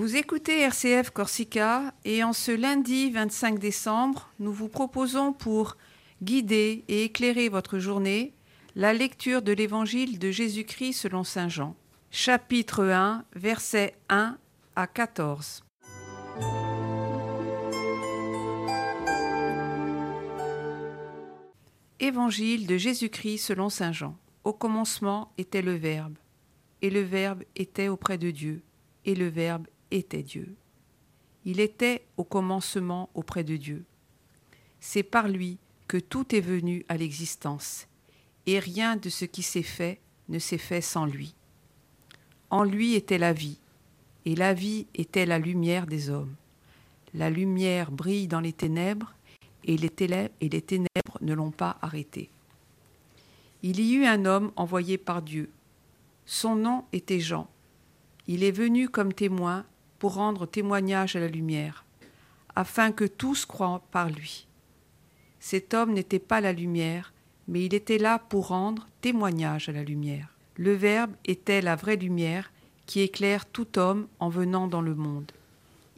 Vous écoutez RCF Corsica et en ce lundi 25 décembre, nous vous proposons pour guider et éclairer votre journée la lecture de l'Évangile de Jésus-Christ selon Saint Jean, chapitre 1, versets 1 à 14. Évangile de Jésus-Christ selon Saint Jean. Au commencement était le Verbe, et le Verbe était auprès de Dieu, et le Verbe était Dieu. Il était au commencement auprès de Dieu. C'est par lui que tout est venu à l'existence, et rien de ce qui s'est fait ne s'est fait sans lui. En lui était la vie, et la vie était la lumière des hommes. La lumière brille dans les ténèbres, et les, ténèbres ne l'ont pas arrêté. Il y eut un homme envoyé par Dieu. Son nom était Jean. Il est venu comme témoin pour rendre témoignage à la lumière, afin que tous croient par lui. Cet homme n'était pas la lumière, mais il était là pour rendre témoignage à la lumière. Le Verbe était la vraie lumière qui éclaire tout homme en venant dans le monde.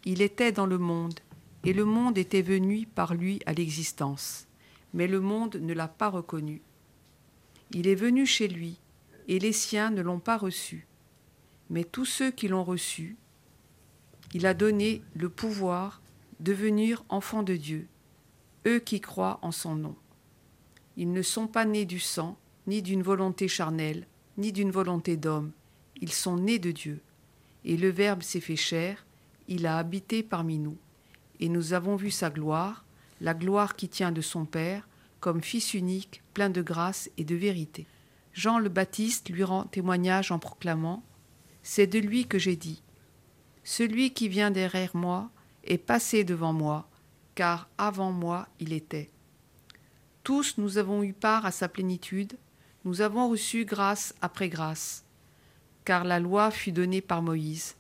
Il était dans le monde, et le monde était venu par lui à l'existence, mais le monde ne l'a pas reconnu. Il est venu chez lui, et les siens ne l'ont pas reçu. Mais tous ceux qui l'ont reçu, il a donné le pouvoir de devenir enfants de Dieu, eux qui croient en son nom. Ils ne sont pas nés du sang, ni d'une volonté charnelle, ni d'une volonté d'homme, ils sont nés de Dieu. Et le Verbe s'est fait chair, il a habité parmi nous. Et nous avons vu sa gloire, la gloire qui tient de son Père, comme Fils unique, plein de grâce et de vérité. Jean le Baptiste lui rend témoignage en proclamant C'est de lui que j'ai dit Celui qui vient derrière moi est passé devant moi, car avant moi il était. Tous nous avons eu part à sa plénitude, nous avons reçu grâce après grâce, car la loi fut donnée par Moïse.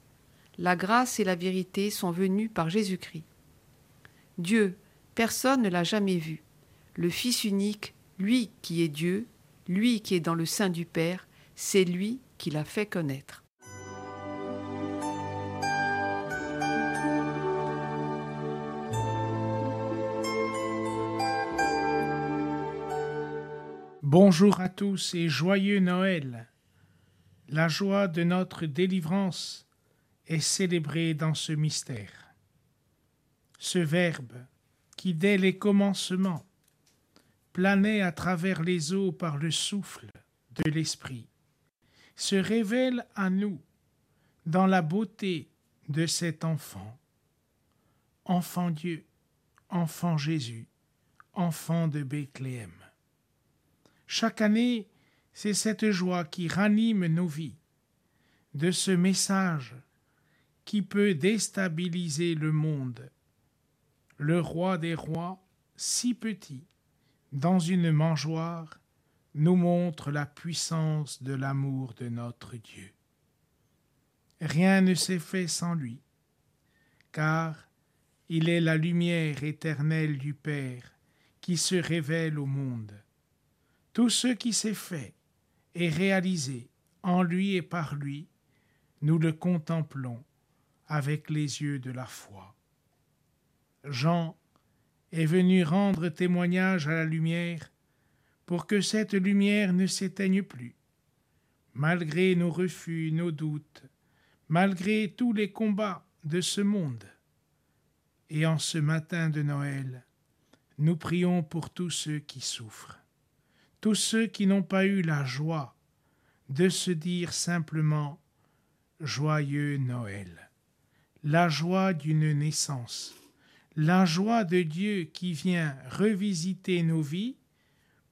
La grâce et la vérité sont venues par Jésus-Christ. Dieu, personne ne l'a jamais vu le Fils unique, lui qui est Dieu, lui qui est dans le sein du Père, c'est lui qui l'a fait connaître. Bonjour à tous et joyeux Noël. La joie de notre délivrance est célébrée dans ce mystère. Ce Verbe qui, dès les commencements, planait à travers les eaux par le souffle de l'Esprit, se révèle à nous dans la beauté de cet enfant, enfant Dieu, enfant Jésus, enfant de Bethléem. Chaque année, c'est cette joie qui ranime nos vies, de ce message qui peut déstabiliser le monde. Le roi des rois, si petit, dans une mangeoire, nous montre la puissance de l'amour de notre Dieu. Rien ne s'est fait sans lui, car il est la lumière éternelle du Père qui se révèle au monde. Tout ce qui s'est fait et réalisé en lui et par lui, nous le contemplons avec les yeux de la foi. Jean est venu rendre témoignage à la lumière pour que cette lumière ne s'éteigne plus. Malgré nos refus, nos doutes, malgré tous les combats de ce monde. Et en ce matin de Noël, nous prions pour tous ceux qui souffrent, tous ceux qui n'ont pas eu la joie de se dire simplement Joyeux Noël, la joie d'une naissance, la joie de Dieu qui vient revisiter nos vies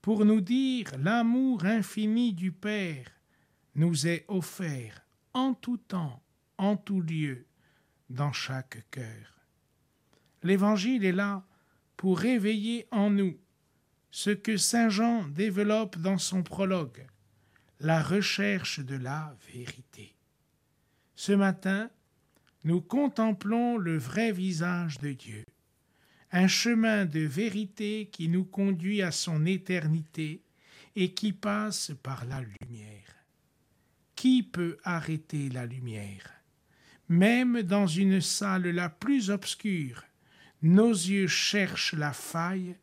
pour nous dire l'amour infini du Père nous est offert en tout temps, en tout lieu, dans chaque cœur. L'Évangile est là pour réveiller en nous ce que Saint Jean développe dans son prologue, la recherche de la vérité. Ce matin, nous contemplons le vrai visage de Dieu, un chemin de vérité qui nous conduit à son éternité et qui passe par la lumière. Qui peut arrêter la lumière? Même dans une salle la plus obscure, nos yeux cherchent la faille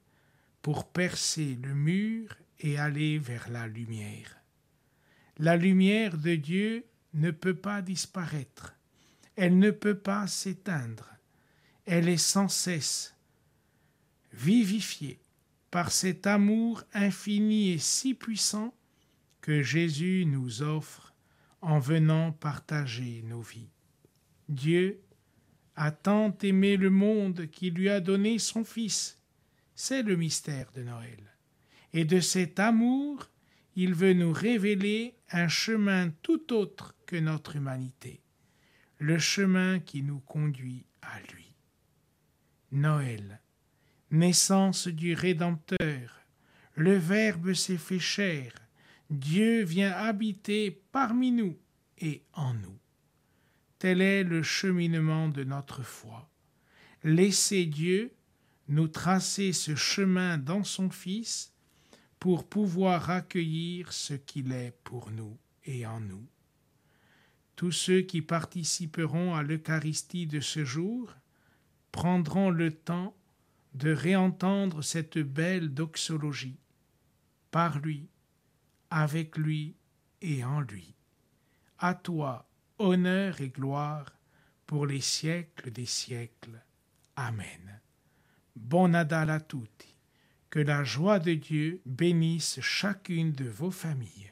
percer le mur et aller vers la lumière. La lumière de Dieu ne peut pas disparaître, elle ne peut pas s'éteindre, elle est sans cesse vivifiée par cet amour infini et si puissant que Jésus nous offre en venant partager nos vies. Dieu a tant aimé le monde qu'il lui a donné son Fils. C'est le mystère de Noël. Et de cet amour, il veut nous révéler un chemin tout autre que notre humanité, le chemin qui nous conduit à lui. Noël, naissance du Rédempteur, le Verbe s'est fait chair, Dieu vient habiter parmi nous et en nous. Tel est le cheminement de notre foi. Laissez Dieu nous tracer ce chemin dans son Fils pour pouvoir accueillir ce qu'il est pour nous et en nous. Tous ceux qui participeront à l'Eucharistie de ce jour prendront le temps de réentendre cette belle doxologie par lui, avec lui et en lui. À toi, honneur et gloire pour les siècles des siècles. Amen. Bon Nadal à tutti. Que la joie de Dieu bénisse chacune de vos familles.